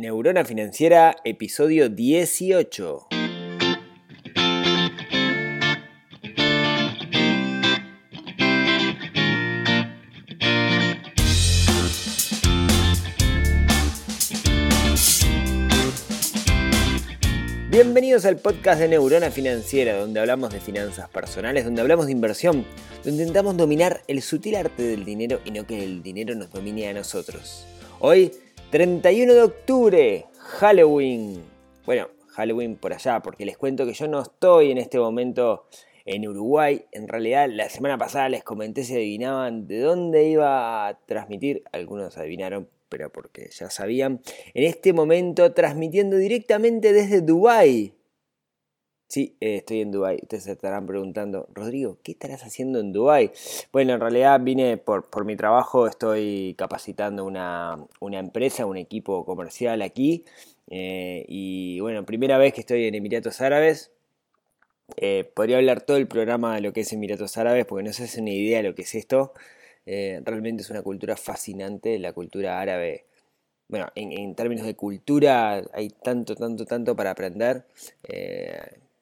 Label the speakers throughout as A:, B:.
A: Neurona Financiera, episodio 18. Bienvenidos al podcast de Neurona Financiera, donde hablamos de finanzas personales, donde hablamos de inversión, donde intentamos dominar el sutil arte del dinero y no que el dinero nos domine a nosotros. Hoy 31 de octubre, Halloween. Bueno, Halloween por allá, porque les cuento que yo no estoy en este momento en Uruguay. En realidad, la semana pasada les comenté si adivinaban de dónde iba a transmitir. Algunos adivinaron, pero porque ya sabían. En este momento, transmitiendo directamente desde Dubái. Sí, eh, estoy en Dubai. Ustedes se estarán preguntando, Rodrigo, ¿qué estarás haciendo en Dubai? Bueno, en realidad vine por, por mi trabajo, estoy capacitando una, una, empresa, un equipo comercial aquí. Eh, y bueno, primera vez que estoy en Emiratos Árabes. Eh, podría hablar todo el programa de lo que es Emiratos Árabes, porque no se hace ni idea de lo que es esto. realmente es una cultura fascinante, la cultura árabe bueno, en, en, términos de cultura hay tanto, tanto, tanto para aprender.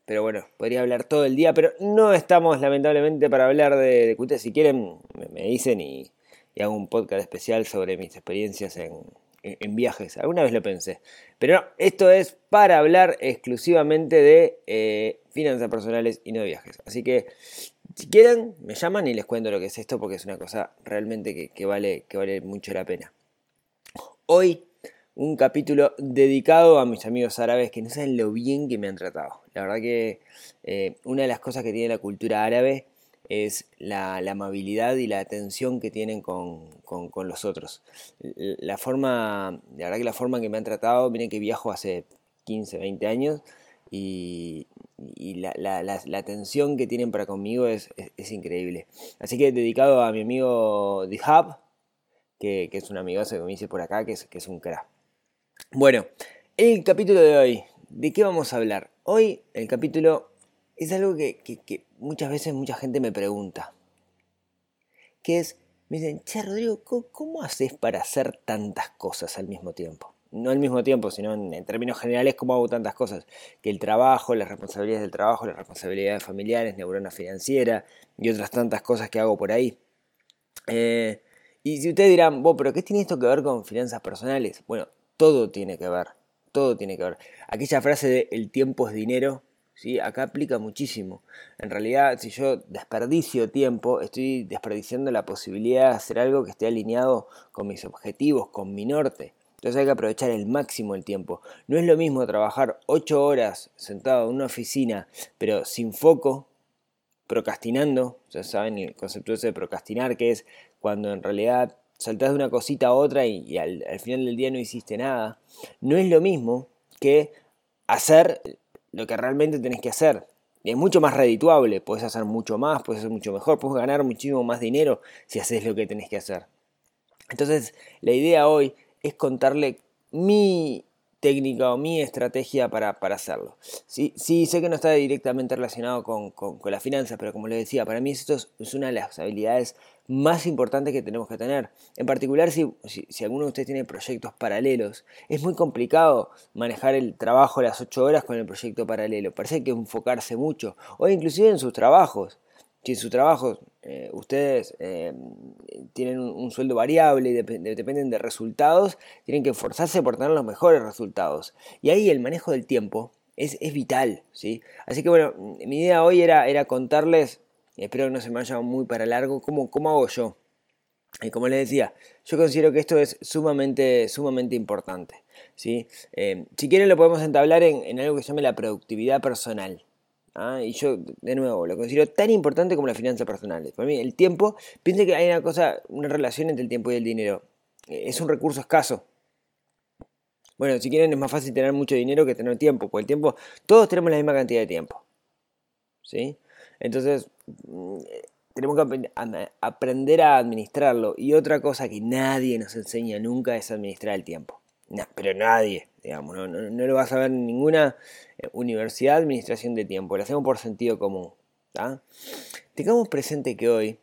A: Pero bueno, podría hablar todo el día, pero no estamos lamentablemente para hablar de, de Si quieren, me, dicen y, hago un podcast especial sobre mis experiencias en, viajes. Alguna vez lo pensé. Pero no, esto es para hablar exclusivamente de eh, finanzas personales y no de viajes. Así que si quieren, me llaman y les cuento lo que es esto porque es una cosa realmente que vale mucho la pena. Hoy un capítulo dedicado a mis amigos árabes que no saben lo bien que me han tratado. La verdad que eh, una de las cosas que tiene la cultura árabe es la, amabilidad y la atención que tienen con, los otros. La forma, la verdad que la forma en que me han tratado, miren que viajo hace 15, 20 años y, la, atención que tienen para conmigo es, increíble. Así que dedicado a mi amigo Dihab, que, es un amigo que me dice por acá, que es, que es un crack. Bueno, el capítulo de hoy, ¿de qué vamos a hablar? Hoy el capítulo es algo que, muchas veces mucha gente me pregunta. Que es, me dicen, che Rodrigo, ¿cómo, haces para hacer tantas cosas al mismo tiempo? No al mismo tiempo, sino en, términos generales, ¿cómo hago tantas cosas? Que el trabajo, las responsabilidades del trabajo, las responsabilidades familiares, neurona financiera y otras tantas cosas que hago por ahí. Eh, y si ustedes dirán, vos, pero ¿qué tiene esto que ver con finanzas personales? Bueno, todo tiene que ver, todo tiene que ver. Aquella frase de el tiempo es dinero, ¿sí? acá aplica muchísimo. En realidad, si yo desperdicio tiempo, estoy desperdiciando la posibilidad de hacer algo que esté alineado con mis objetivos, con mi norte. Entonces hay que aprovechar el máximo el tiempo. No es lo mismo trabajar 8 horas sentado en una oficina, pero sin foco, procrastinando. Ya saben el concepto ese de procrastinar, que es cuando en realidad saltás de una cosita a otra y, al, final del día no hiciste nada, no es lo mismo que hacer lo que realmente tenés que hacer. es mucho más redituable, puedes hacer mucho más, puedes hacer mucho mejor, puedes ganar muchísimo más dinero si haces lo que tenés que hacer. Entonces, la idea hoy es contarle mi técnica o mi estrategia para, hacerlo. Sí, sé que no está directamente relacionado con, con, la finanza, pero como les decía, para mí esto es una de las habilidades más importantes que tenemos que tener. En particular, si, si, alguno de ustedes tiene proyectos paralelos, es muy complicado manejar el trabajo las 8 horas con el proyecto paralelo. Parece que enfocarse mucho, o inclusive en sus trabajos. Si en sus trabajos eh, ustedes eh, tienen un, sueldo variable y dependen de resultados, tienen que esforzarse por tener los mejores resultados. Y ahí el manejo del tiempo es, es vital. ¿sí? Así que bueno, mi idea hoy era, era contarles espero que no se me vaya muy para largo, ¿cómo, cómo hago yo? Y como les decía, yo considero que esto es sumamente, sumamente importante. ¿sí? Eh, si quieren lo podemos entablar en, algo que se llama la productividad personal. ¿Ah? Y yo, de nuevo, lo considero tan importante como la finanza personal. Para mí, el tiempo, piensen que hay una cosa, una relación entre el tiempo y el dinero. Eh, es un recurso escaso. Bueno, si quieren es más fácil tener mucho dinero que tener tiempo, porque el tiempo, todos tenemos la misma cantidad de tiempo. ¿Sí? Entonces, mm, tenemos que aprender a administrarlo. Y otra cosa que nadie nos enseña nunca es administrar el tiempo. pero nadie, digamos, no, lo vas a ver en ninguna eh, universidad administración de tiempo. Lo hacemos por sentido común. Tengamos presente que hoy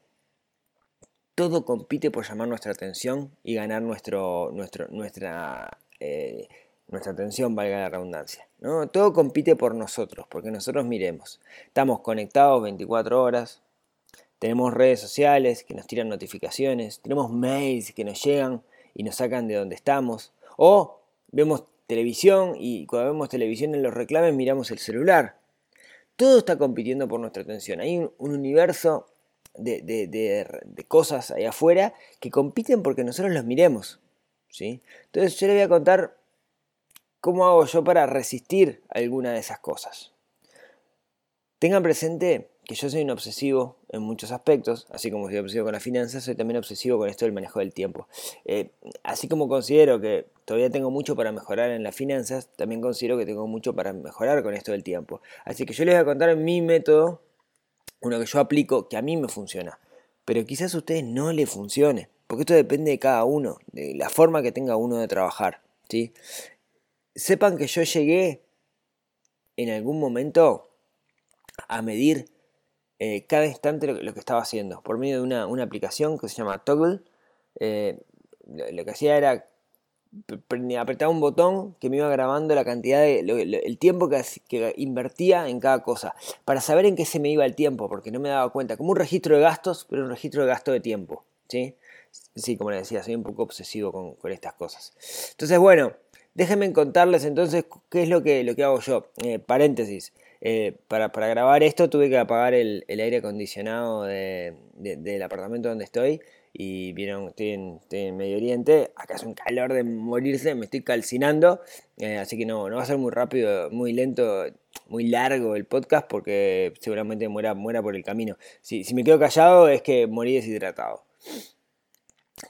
A: todo compite por llamar nuestra atención y ganar nuestro, nuestro, nuestra, eh, nuestra atención, valga la redundancia. ¿no? Todo compite por nosotros, porque nosotros miremos. Estamos conectados 24 horas, tenemos redes sociales que nos tiran notificaciones, tenemos mails que nos llegan y nos sacan de donde estamos, o vemos televisión y cuando vemos televisión en los reclames miramos el celular. Todo está compitiendo por nuestra atención. Hay un, universo de, de, cosas ahí afuera que compiten porque nosotros los miremos. ¿sí? Entonces yo le voy a contar cómo hago yo para resistir alguna de esas cosas. Tengan presente que yo soy un obsesivo en muchos aspectos, así como soy obsesivo con las finanzas, soy también obsesivo con esto del manejo del tiempo. Eh, así como considero que todavía tengo mucho para mejorar en las finanzas, también considero que tengo mucho para mejorar con esto del tiempo. Así que yo les voy a contar mi método, uno que yo aplico, que a mí me funciona, pero quizás a ustedes no le funcione, porque esto depende de cada uno, de la forma que tenga uno de trabajar. ¿sí? Sepan que yo llegué en algún momento a medir eh, cada instante lo, que estaba haciendo por medio de una, aplicación que se llama Toggle. Eh, lo, que hacía era apretaba un botón que me iba grabando la cantidad de el tiempo que, invertía en cada cosa para saber en qué se me iba el tiempo porque no me daba cuenta como un registro de gastos pero un registro de gasto de tiempo sí sí como les decía soy un poco obsesivo con, estas cosas. Entonces bueno déjenme contarles entonces qué es lo que, lo que hago yo. Eh, paréntesis eh, para, grabar esto tuve que apagar el, aire acondicionado del apartamento donde estoy. Y vieron, estoy en, Medio Oriente, acá es un calor de morirse, me estoy calcinando. Eh, así que no, no va a ser muy rápido, muy lento, muy largo el podcast porque seguramente muera, muera por el camino. Si, me quedo callado es que morí deshidratado.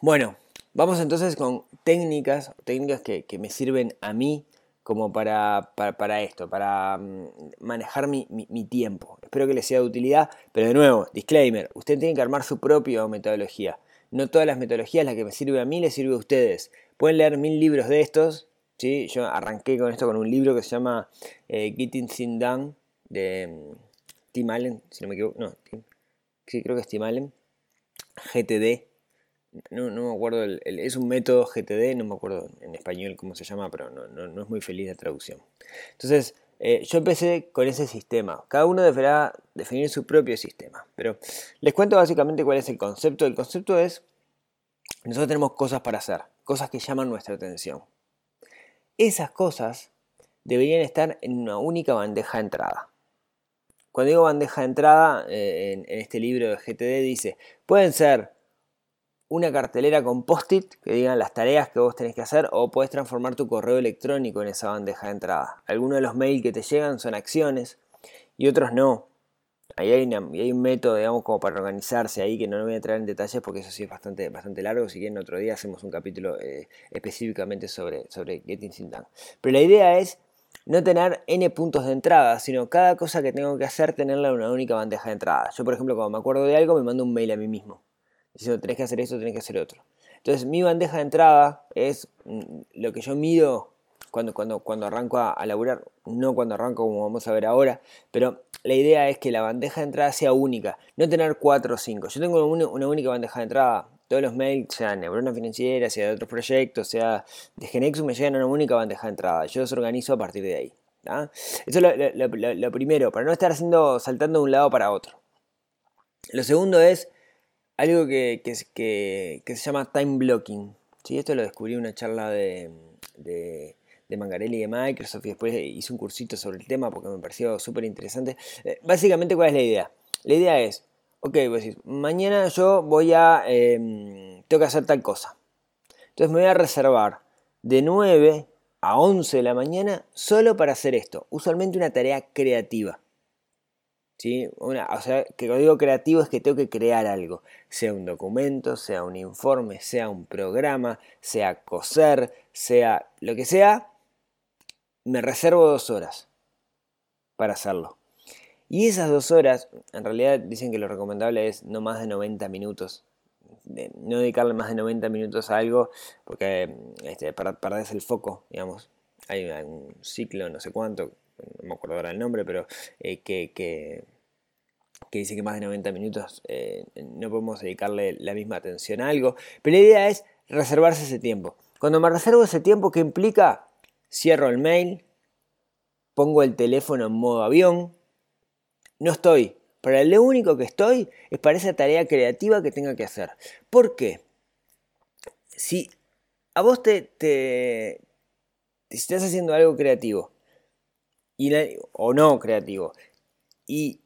A: Bueno, vamos entonces con técnicas, técnicas que me sirven a mí como para, para, esto, para mm, manejar mi, tiempo. Espero que les sea de utilidad, pero de nuevo, disclaimer, usted tiene que armar su propia metodología. No todas las metodologías, la que me sirve a mí, les sirve a ustedes. Pueden leer mil libros de estos, ¿sí? yo arranqué con esto con un libro que se llama eh, Getting Things Done, de mm, Tim Allen, si no me equivoco, no, sí, creo que es Tim Allen, GTD, no, no me acuerdo, es un método GTD, no me acuerdo en español cómo se llama, pero no, no, es muy feliz de traducción. Entonces, eh, yo empecé con ese sistema. Cada uno deberá definir su propio sistema. Pero les cuento básicamente cuál es el concepto. El concepto es, nosotros tenemos cosas para hacer, cosas que llaman nuestra atención. Esas cosas deberían estar en una única bandeja de entrada. Cuando digo bandeja de entrada, eh, en, en este libro de GTD dice, pueden ser una cartelera con post-it que digan las tareas que vos tenés que hacer o puedes transformar tu correo electrónico en esa bandeja de entrada. Algunos de los mails que te llegan son acciones y otros no. Ahí hay, un método, digamos, como para organizarse ahí que no lo voy a entrar en detalles porque eso sí es bastante, bastante largo. Si quieren, otro día hacemos un capítulo eh, específicamente sobre, sobre Getting Things. Pero la idea es no tener n puntos de entrada, sino cada cosa que tengo que hacer tenerla en una única bandeja de entrada. Yo, por ejemplo, cuando me acuerdo de algo, me mando un mail a mí mismo diciendo tenés que hacer esto, tenés que hacer otro. Entonces mi bandeja de entrada es mm, lo que yo mido cuando, cuando, cuando arranco a, a, laburar, no cuando arranco como vamos a ver ahora, pero la idea es que la bandeja de entrada sea única, no tener cuatro o cinco. Yo tengo una, única bandeja de entrada, todos los mails, sea Neurona Financiera, sea de otros proyectos, sea de Genexus, me llegan a una única bandeja de entrada. Yo los organizo a partir de ahí. Eso es lo, primero, para no estar haciendo, saltando de un lado para otro. Lo segundo es algo que, se llama time blocking. ¿sí? Esto lo descubrí en una charla de, de, de, Mangarelli de Microsoft y después hice un cursito sobre el tema porque me pareció súper interesante. Eh, básicamente, ¿cuál es la idea? La idea es, ok, vos decís, mañana yo voy a, em, tengo que hacer tal cosa. Entonces me voy a reservar de 9 a 11 de la mañana solo para hacer esto. Usualmente una tarea creativa. ¿Sí? Una, o sea, que lo digo creativo es que tengo que crear algo, sea un documento, sea un informe, sea un programa, sea coser, sea lo que sea, me reservo dos horas para hacerlo. Y esas dos horas, en realidad dicen que lo recomendable es no más de 90 minutos. no dedicarle más de 90 minutos a algo porque este, perdés el foco, digamos. Hay un ciclo, no sé cuánto, no me acuerdo ahora el nombre, pero eh, que, que, dice que más de 90 minutos eh, no podemos dedicarle la misma atención a algo. Pero la idea es reservarse ese tiempo. Cuando me reservo ese tiempo, ¿qué implica? cierro el mail, pongo el teléfono en modo avión, no estoy. Para lo único que estoy es para esa tarea creativa que tenga que hacer. ¿Por qué? Si a vos te, te, estás haciendo algo creativo y o no creativo y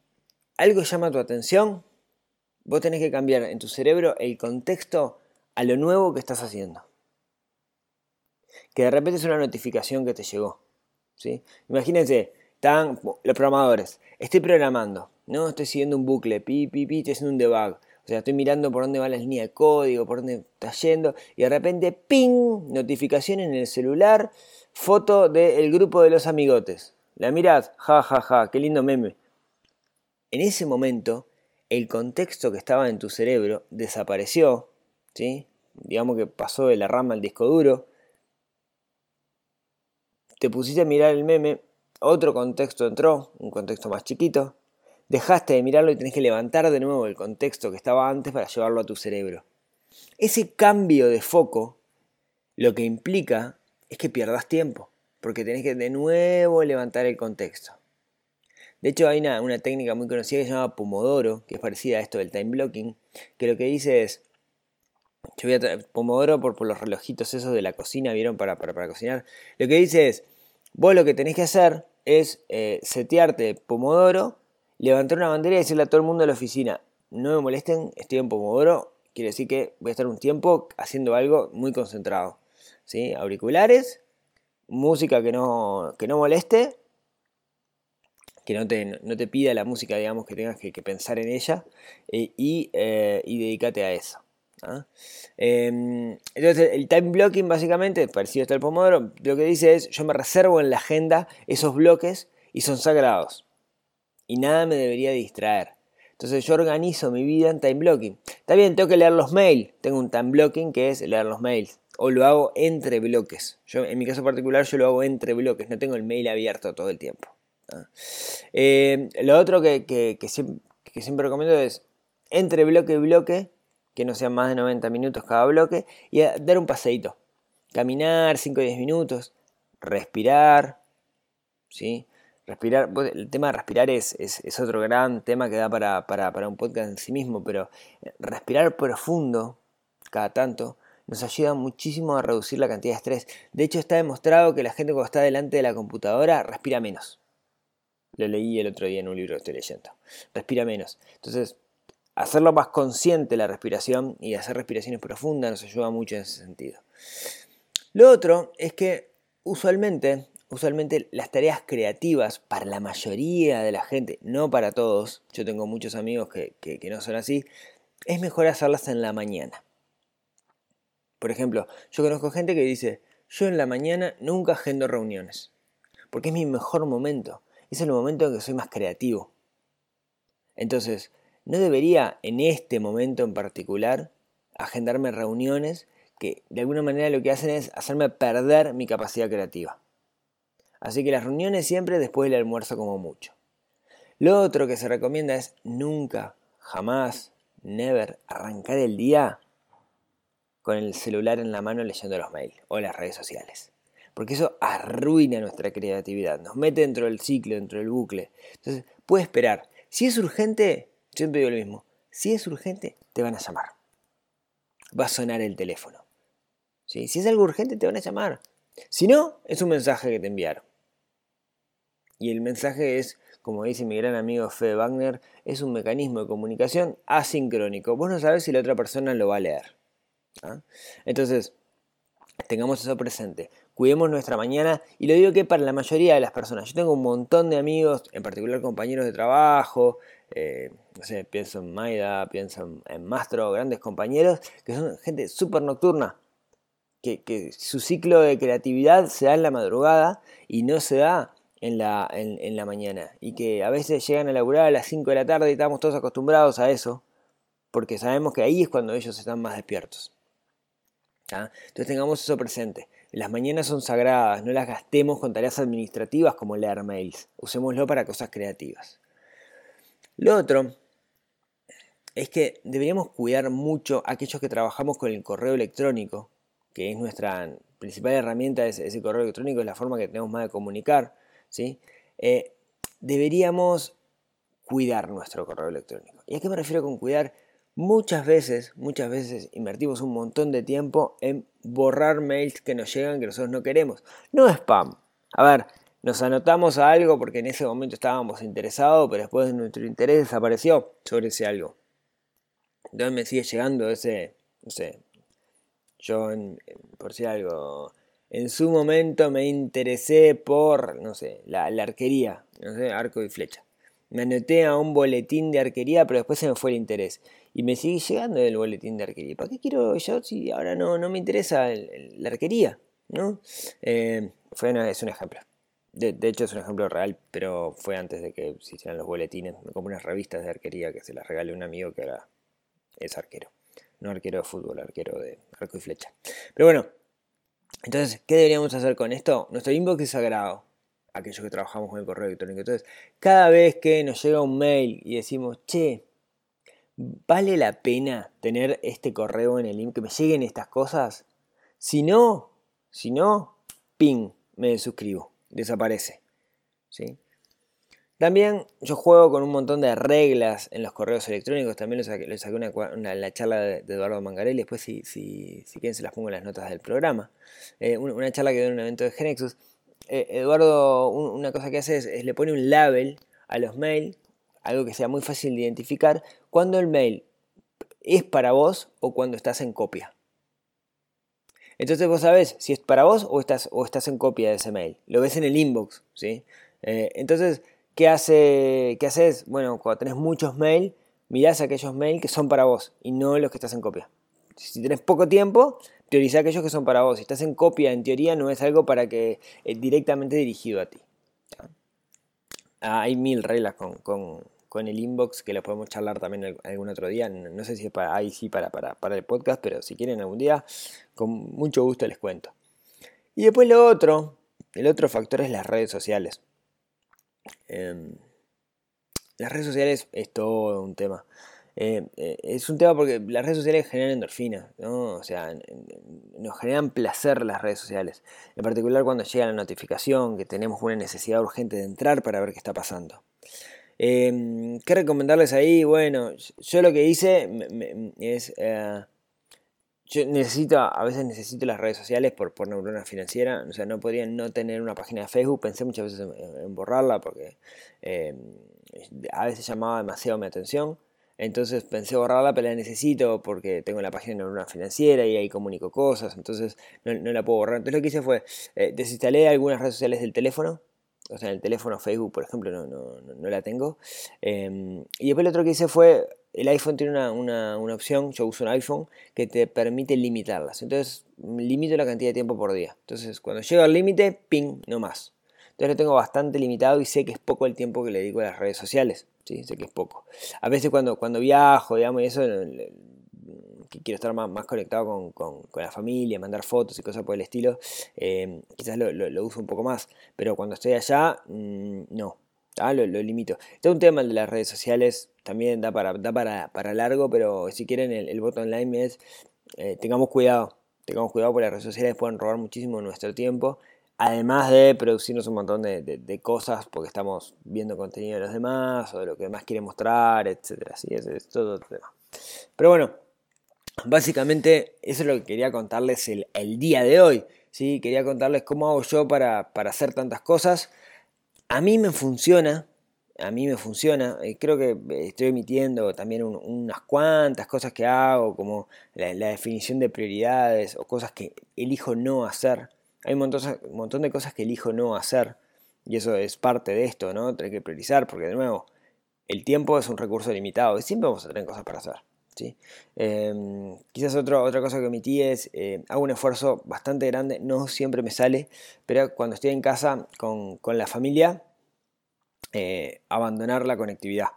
A: algo llama tu atención, vos tenés que cambiar en tu cerebro el contexto a lo nuevo que estás haciendo. Que de repente es una notificación que te llegó. ¿sí? Imagínense, están los programadores, estoy programando, ¿no? Estoy siguiendo un bucle, pi, pi, pi, estoy haciendo un debug. O sea, estoy mirando por dónde va la línea de código, por dónde está yendo, y de repente, ¡ping! Notificación en el celular, foto del grupo de los amigotes. La mirad, ja, ja, ja, qué lindo meme. En ese momento, el contexto que estaba en tu cerebro desapareció, ¿sí? Digamos que pasó de la rama al disco duro. Te pusiste a mirar el meme, otro contexto entró, un contexto más chiquito. Dejaste de mirarlo y tenés que levantar de nuevo el contexto que estaba antes para llevarlo a tu cerebro. Ese cambio de foco lo que implica es que pierdas tiempo, porque tenés que de nuevo levantar el contexto. De hecho, hay una, técnica muy conocida que se llama Pomodoro, que es parecida a esto del time blocking, que lo que dice es, yo voy a Pomodoro por, los relojitos esos de la cocina, ¿vieron? Para, para, cocinar. Lo que dice es, vos lo que tenés que hacer es eh, setearte Pomodoro, levantar una bandera y decirle a todo el mundo de la oficina, no me molesten, estoy en Pomodoro, quiere decir que voy a estar un tiempo haciendo algo muy concentrado. ¿sí? Auriculares, música que no, que no moleste que no te, no te pida la música, digamos, que tengas que, pensar en ella eh, y, eh, y dedícate a eso. ¿ah? Em, entonces, el time blocking, básicamente, parecido hasta el Pomodoro, lo que dice es: yo me reservo en la agenda esos bloques y son sagrados. Y nada me debería distraer. Entonces, yo organizo mi vida en time blocking. Está bien, tengo que leer los mails. Tengo un time blocking que es leer los mails. O lo hago entre bloques. Yo, en mi caso particular, yo lo hago entre bloques. No tengo el mail abierto todo el tiempo. Eh, lo otro que, siempre, recomiendo es entre bloque y bloque, que no sean más de 90 minutos cada bloque, y dar un paseíto. Caminar 5 o 10 minutos, respirar, ¿sí? Respirar, el tema de respirar es, otro gran tema que da para, para, un podcast en sí mismo, pero respirar profundo cada tanto nos ayuda muchísimo a reducir la cantidad de estrés. De hecho, está demostrado que la gente cuando está delante de la computadora respira menos. Lo leí el otro día en un libro que estoy leyendo. Respira menos. Entonces, hacerlo más consciente la respiración y hacer respiraciones profundas nos ayuda mucho en ese sentido. Lo otro es que usualmente, usualmente las tareas creativas para la mayoría de la gente, no para todos, yo tengo muchos amigos que, que no son así, es mejor hacerlas en la mañana. Por ejemplo, yo conozco gente que dice, yo en la mañana nunca agendo reuniones, porque es mi mejor momento es el momento en que soy más creativo. Entonces, no debería en este momento en particular agendarme reuniones que de alguna manera lo que hacen es hacerme perder mi capacidad creativa. Así que las reuniones siempre después del almuerzo como mucho. Lo otro que se recomienda es nunca, jamás, never arrancar el día con el celular en la mano leyendo los mails o las redes sociales porque eso arruina nuestra creatividad, nos mete dentro del ciclo, dentro del bucle. Entonces, puede esperar. Si es urgente, siempre digo lo mismo, si es urgente, te van a llamar. Va a sonar el teléfono. Si es algo urgente, te van a llamar. Si no, es un mensaje que te enviaron. Y el mensaje es, como dice mi gran amigo Fede Wagner, es un mecanismo de comunicación asincrónico. Vos no sabes si la otra persona lo va a leer. ¿Ah? Entonces, tengamos eso presente cuidemos nuestra mañana y lo digo que para la mayoría de las personas. Yo tengo un montón de amigos, en particular compañeros de trabajo, eh, no sé, pienso en Maida, pienso en Mastro, grandes compañeros, que son gente súper nocturna, que, su ciclo de creatividad se da en la madrugada y no se da en la, en, la mañana. Y que a veces llegan a laburar a las 5 de la tarde y estamos todos acostumbrados a eso, porque sabemos que ahí es cuando ellos están más despiertos. Entonces tengamos eso presente. Las mañanas son sagradas, no las gastemos con tareas administrativas como leer mails. Usémoslo para cosas creativas. Lo otro es que deberíamos cuidar mucho a aquellos que trabajamos con el correo electrónico, que es nuestra, principal herramienta es ese correo electrónico, es la forma que tenemos más de comunicar, ¿sí? Eh, deberíamos cuidar nuestro correo electrónico. ¿Y a qué me refiero con cuidar? Muchas veces, muchas veces invertimos un montón de tiempo en borrar mails que nos llegan que nosotros no queremos. No spam. A ver, nos anotamos a algo porque en ese momento estábamos interesados, pero después nuestro interés desapareció sobre ese algo. Entonces me sigue llegando ese, no sé, yo por si algo, en su momento me interesé por, no sé, la, la arquería, no sé, arco y flecha. Me anoté a un boletín de arquería, pero después se me fue el interés y me sigue llegando el boletín de arquería. ¿Para qué quiero yo si ahora no, no me interesa la arquería? ¿no? Eh, fue es un ejemplo. De, hecho es un ejemplo real, pero fue antes de que se hicieran los boletines. como unas revistas de arquería que se las regalé a un amigo que ahora es arquero. No arquero de fútbol, arquero de arco y flecha. Pero bueno, entonces, ¿qué deberíamos hacer con esto? Nuestro inbox es sagrado aquellos que trabajamos con el correo electrónico. Entonces, cada vez que nos llega un mail y decimos, che, ¿Vale la pena tener este correo en el link, que me lleguen estas cosas? Si no, si no, ping, me suscribo, desaparece. ¿sí? También yo juego con un montón de reglas en los correos electrónicos, también les saqué, una, la charla de, Eduardo Mangarelli, después si, si, si, quieren se las pongo en las notas del programa. Eh, una, charla que dio en un evento de Genexus. Eh, Eduardo, una cosa que hace es, le pone un label a los mails algo que sea muy fácil de identificar, cuando el mail es para vos o cuando estás en copia. Entonces vos sabés si es para vos o estás, o estás en copia de ese mail. Lo ves en el inbox, ¿sí? Eh, entonces, ¿qué, hace, ¿qué haces? Bueno, cuando tenés muchos mails, mirás aquellos mails que son para vos y no los que estás en copia. Si tenés poco tiempo, priorizá aquellos que son para vos. Si estás en copia, en teoría, no es algo para que eh, directamente dirigido a ti. Ah, hay mil reglas con, el inbox que lo podemos charlar también algún otro día. No, sé si es para, ahí sí para, para, el podcast, pero si quieren algún día, con mucho gusto les cuento. Y después lo otro, el otro factor es las redes sociales. Em, las redes sociales es todo un tema. Eh, eh, es un tema porque las redes sociales generan endorfina, ¿no? O sea, nos generan placer las redes sociales. En particular cuando llega la notificación, que tenemos una necesidad urgente de entrar para ver qué está pasando. Em, ¿Qué recomendarles ahí? Bueno, yo lo que hice es... Eh, yo necesito, a veces necesito las redes sociales por, por neurona financiera. O sea, no podría no tener una página de Facebook. Pensé muchas veces en borrarla porque em, a veces llamaba demasiado mi atención. Entonces pensé borrarla, pero la necesito porque tengo la página de una financiera y ahí comunico cosas, entonces no, la puedo borrar. Entonces lo que hice fue, eh, desinstalé algunas redes sociales del teléfono, o sea, en el teléfono Facebook, por ejemplo, no, no, no la tengo. Em, y después lo otro que hice fue, el iPhone tiene una, una, una, opción, yo uso un iPhone, que te permite limitarlas. Entonces limito la cantidad de tiempo por día. Entonces cuando llego al límite, ping, no más. Entonces lo tengo bastante limitado y sé que es poco el tiempo que le dedico a las redes sociales. ¿sí? Sé que es poco. A veces cuando, cuando viajo, digamos, y eso, que quiero estar más, conectado con, la familia, mandar fotos y cosas por el estilo, eh, quizás lo, uso un poco más. Pero cuando estoy allá, mm, no. Lo, limito. Está un tema de las redes sociales, también da para, da para, largo, pero si quieren el, el bottom line es, eh, tengamos cuidado, tengamos cuidado porque las redes sociales pueden robar muchísimo nuestro tiempo además de producirnos un montón de, cosas porque estamos viendo contenido de los demás o de lo que más quiere mostrar, etcétera. Sí, ese es todo otro tema. Pero bueno, básicamente eso es lo que quería contarles el, día de hoy. ¿sí? Quería contarles cómo hago yo para, hacer tantas cosas. A mí me funciona, a mí me funciona. Creo que estoy emitiendo también unas cuantas cosas que hago, como la, definición de prioridades o cosas que elijo no hacer. Hay un montón, de cosas que elijo no hacer y eso es parte de esto, ¿no? Tener que priorizar porque de nuevo, el tiempo es un recurso limitado y siempre vamos a tener cosas para hacer. Em, quizás otra cosa que omití es, eh, hago un esfuerzo bastante grande, no siempre me sale, pero cuando estoy en casa con, la familia, eh, abandonar la conectividad,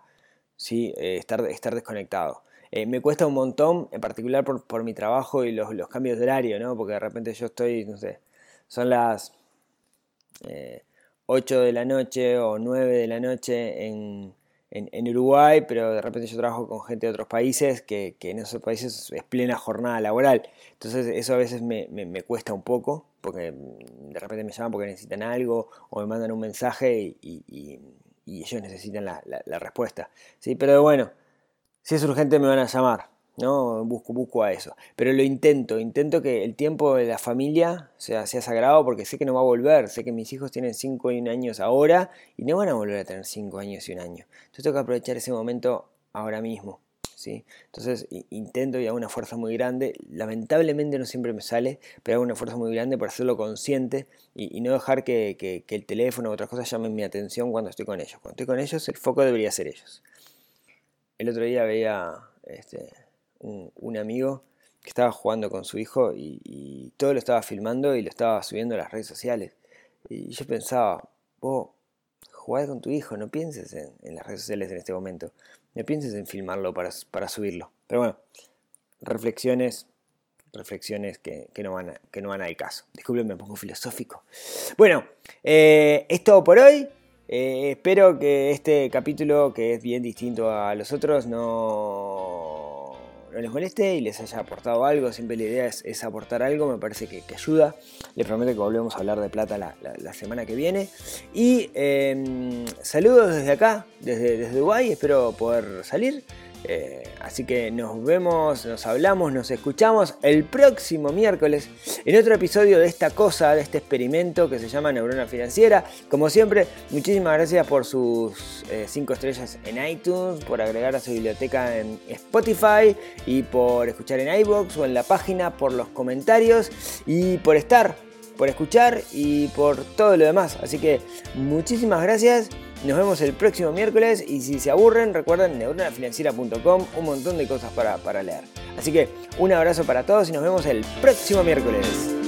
A: ¿sí? Eh, estar, estar desconectado. me cuesta un montón, en particular por, mi trabajo y los, los, cambios de horario, ¿no? Porque de repente yo estoy, no sé, son las 8 eh, de la noche o 9 de la noche en, en, Uruguay, pero de repente yo trabajo con gente de otros países que, en esos países es plena jornada laboral. Entonces eso a veces me, cuesta un poco, porque de repente me llaman porque necesitan algo o me mandan un mensaje y, ellos necesitan la, respuesta. ¿sí? Pero bueno, si es urgente me van a llamar. ¿No? Busco, busco a eso. Pero lo intento, intento que el tiempo de la familia sea, sagrado porque sé que no va a volver, sé que mis hijos tienen 5 y un años ahora y no van a volver a tener 5 años y un año. Entonces tengo que aprovechar ese momento ahora mismo. ¿sí? Entonces intento y hago una fuerza muy grande, lamentablemente no siempre me sale, pero hago una fuerza muy grande para hacerlo consciente y, no dejar que, que, el teléfono u otras cosas llamen mi atención cuando estoy con ellos. Cuando estoy con ellos el foco debería ser ellos. El otro día veía... Este, un, amigo que estaba jugando con su hijo y, todo lo estaba filmando y lo estaba subiendo a las redes sociales. Y yo pensaba, vos, jugás con tu hijo, no pienses en, las redes sociales en este momento, no pienses en filmarlo para, subirlo. Pero bueno, reflexiones, reflexiones que, no, van que no van al caso. Disculpen, me pongo filosófico. Bueno, eh, es todo por hoy. Eh, espero que este capítulo, que es bien distinto a los otros, no no les moleste y les haya aportado algo. Siempre la idea es, aportar algo, me parece que, ayuda. Les prometo que volvemos a hablar de plata la, semana que viene. Y em, saludos desde acá, desde, desde Dubái, espero poder salir. Eh, así que nos vemos, nos hablamos, nos escuchamos el próximo miércoles en otro episodio de esta cosa, de este experimento que se llama Neurona Financiera. Como siempre, muchísimas gracias por sus 5 eh, estrellas en iTunes, por agregar a su biblioteca en Spotify y por escuchar en iBox o en la página, por los comentarios y por estar, por escuchar y por todo lo demás. Así que muchísimas gracias. Nos vemos el próximo miércoles y si se aburren, recuerden neuronafinanciera.com, un montón de cosas para, para leer. Así que un abrazo para todos y nos vemos el próximo miércoles.